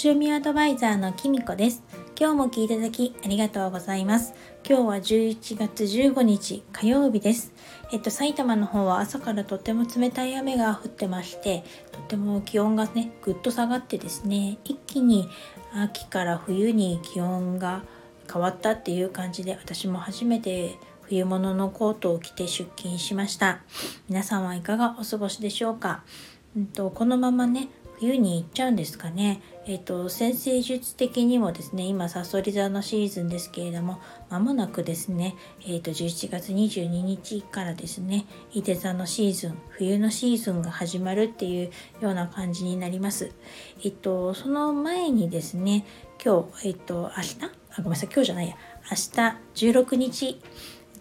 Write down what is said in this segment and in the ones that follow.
星読みアドバイザーのきみこです。今日も聞いていただきありがとうございます。今日は11月15日火曜日です。えっと埼玉の方は朝からとても冷たい雨が降ってましてとても気温がねぐっと下がってですね一気に秋から冬に気温が変わったっていう感じで私も初めて冬物のコートを着て出勤しました。皆さんはいかがお過ごしでしょうか、うんと、このままね冬に行っちゃうんですかね。えっ、ー、と、先生術的にもですね、今、さそり座のシーズンですけれども、まもなくですね、えっ、ー、と、11月22日からですね、伊手座のシーズン、冬のシーズンが始まるっていうような感じになります。えっ、ー、と、その前にですね、今日、えっ、と、明日？あ、ごめんなさい、今日じゃないや、明日16日、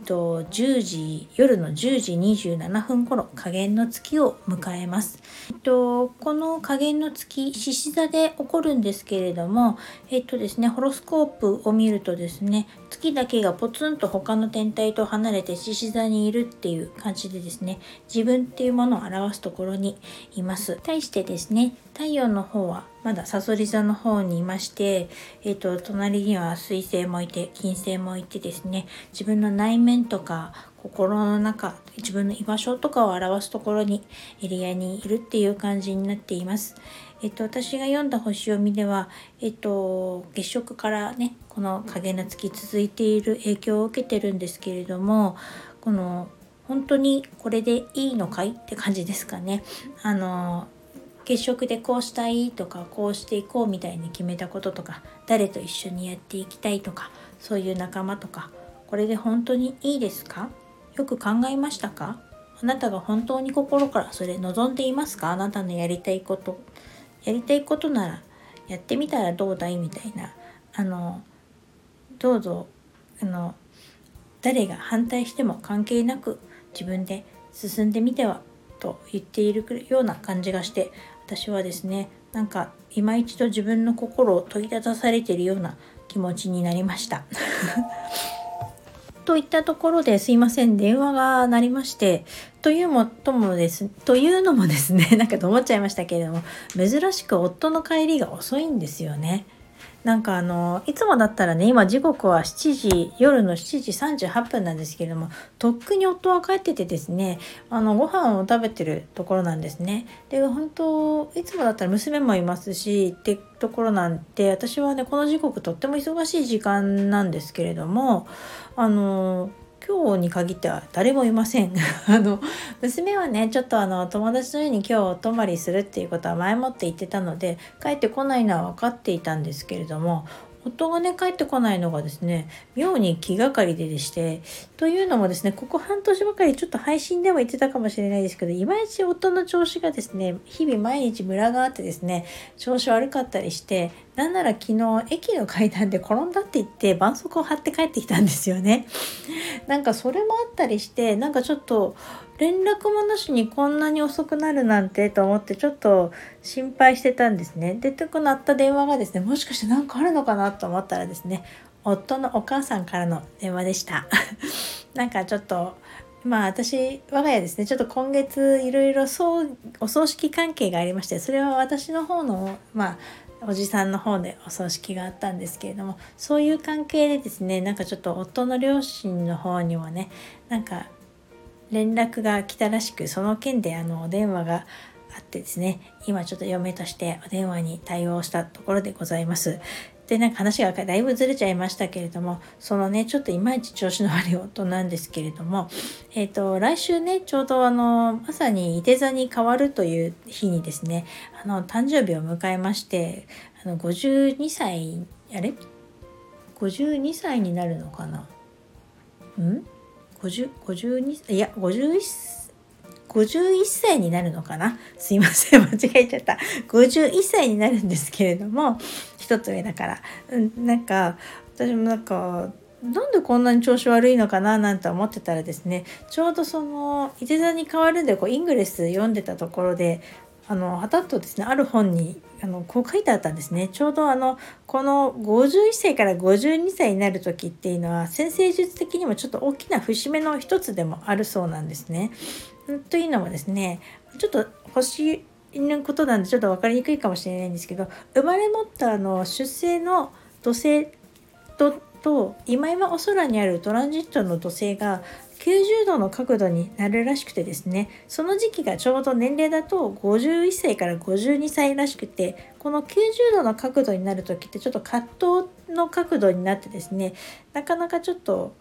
と10時夜の10時27分頃下限の月を迎えます。えっと、この下限の月獅子座で起こるんですけれども、えっとですね、ホロスコープを見るとですね月だけがポツンと他の天体と離れて獅子座にいるっていう感じでですね自分っていうものを表すところにいます。対してですね太陽の方はまださそり座の方にいまして、えっ、ー、と、隣には水星もいて、金星もいてですね、自分の内面とか、心の中、自分の居場所とかを表すところにエリアにいるっていう感じになっています。えっと、私が読んだ星読みでは、えっと、月食からね、この影の月続いている影響を受けてるんですけれども、この、本当にこれでいいのかい？って感じですかね。あの、月食でこうしたいとかこうしていこうみたいに決めたこととか誰と一緒にやっていきたいとかそういう仲間とかこれで本当にいいですか？よく考えましたか？あなたが本当に心からそれ望んでいますか？あなたのやりたいことやりたいことならやってみたらどうだいみたいなあのどうぞあの誰が反対しても関係なく自分で進んでみてはと言っているような感じがして私はですねなんか今一度自分の心を問いたされているような気持ちになりました。といったところですいません電話が鳴りましてというもともですというのもですね なんかと思っちゃいましたけれども珍しく夫の帰りが遅いんですよね。なんかあのいつもだったらね今時刻は7時夜の7時38分なんですけれどもとっくに夫は帰っててですねあのご飯を食べてるところなんですね。で本当いつもだったら娘もいますしってところなんで私はねこの時刻とっても忙しい時間なんですけれどもあの今日に限っては誰もいません。あの娘はねちょっとあの友達の家に今日お泊まりするっていうことは前もって言ってたので帰ってこないのは分かっていたんですけれども夫がね帰ってこないのがですね妙に気がかりででしてというのもですねここ半年ばかりちょっと配信でも言ってたかもしれないですけどいまいち夫の調子がですね日々毎日ムラがあってですね調子悪かったりしてなんなら昨日駅の階段で転んだって言って絆創膏を貼って帰ってきたんですよね。なんかそれもあったりしてなんかちょっと連絡もなしにこんなに遅くなるなんてと思ってちょっと心配してたんですね。で、とくなった電話がですね、もしかして何かあるのかなと思ったらですね、夫のお母さんからの電話でした。なんかちょっと、まあ私、我が家ですね、ちょっと今月いろいろお葬式関係がありまして、それは私の方の、まあ、おじさんの方でお葬式があったんですけれどもそういう関係でですねなんかちょっと夫の両親の方にはねなんか連絡が来たらしくその件であのお電話があってですね今ちょっと嫁としてお電話に対応したところでございます。でなんか話がだいぶずれちゃいましたけれどもそのねちょっといまいち調子の悪い夫なんですけれどもえっ、ー、と来週ねちょうどあのまさにいて座に変わるという日にですねあの誕生日を迎えましてあの52歳あれ？52歳になるのかな？ん？50 52いや51 51歳になるのかな？すいません 間違えちゃった。51歳になるんですけれども一つ上だから、うん、なんか私もなんかなんでこんなに調子悪いのかな？なんて思ってたらですねちょうどその伊手座に変わるんでこうイングレス読んでたところであのはたっとですねある本にあのこう書いてあったんですねちょうどあのこの51歳から52歳になる時っていうのは先生術的にもちょっと大きな節目の一つでもあるそうなんですね。というのもですねちょっと星のことなんでちょっと分かりにくいかもしれないんですけど生まれ持ったあの出生の土星とと今今お空にあるトランジットの土星が90度の角度になるらしくてですねその時期がちょうど年齢だと51歳から52歳らしくてこの90度の角度になる時ってちょっと葛藤の角度になってですねなかなかちょっと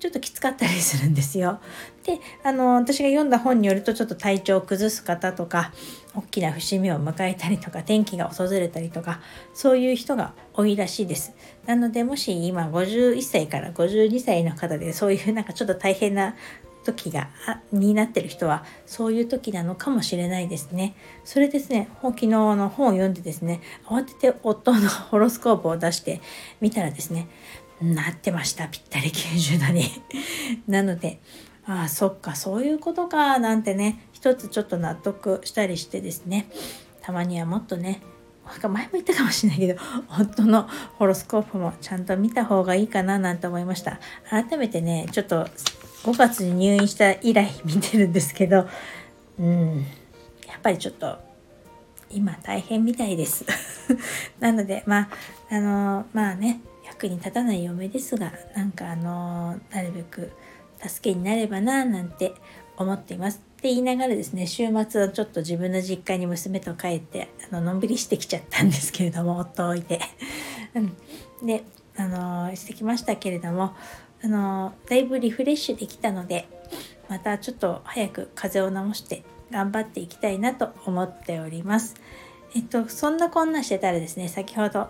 ちょっときつかったりするんですよ。であの私が読んだ本によるとちょっと体調を崩す方とか大きな節目を迎えたりとか天気が訪れたりとかそういう人が多いらしいです。なのでもし今51歳から52歳の方でそういうなんかちょっと大変な時がになってる人はそういう時なのかもしれないですね。それですね昨日の本を読んでですね慌てて夫のホロスコープを出してみたらですねなってましたぴったり90度に。なのでああそっかそういうことかなんてね一つちょっと納得したりしてですね。たまにはもっとねなんか前も言ったかもしれないけど 夫のホロスコープもちゃんと見た方がいいかななんて思いました。改めてねちょっと5月に入院した以来見てるんですけどうんやっぱりちょっと今大変みたいです。なのでまああのまあね役に立たない嫁ですがなんかあのなるべく助けになればななんて思っています。って言いながらですね週末はちょっと自分の実家に娘と帰ってあののんびりしてきちゃったんですけれども夫を置いて。うん、であのしてきましたけれどもあのだいぶリフレッシュできたのでまたちょっと早く風邪を治して頑張っていきたいなと思っております。えっとそんなこんなしてたらですね先ほど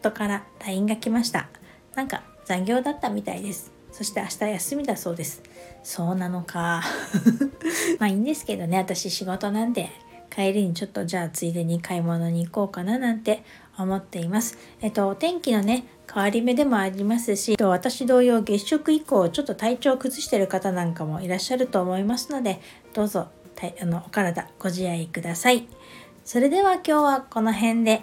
夫から LINE が来ました。なんか残業だったみたいです。そして明日休みだそうです。そうなのか。まあいいんですけどね、私仕事なんで、帰りにちょっとじゃあついでに買い物に行こうかななんて思っています。えっと、お天気のね、変わり目でもありますし、私同様月食以降ちょっと体調を崩してる方なんかもいらっしゃると思いますので、どうぞあのお体ご自愛ください。それでは今日はこの辺で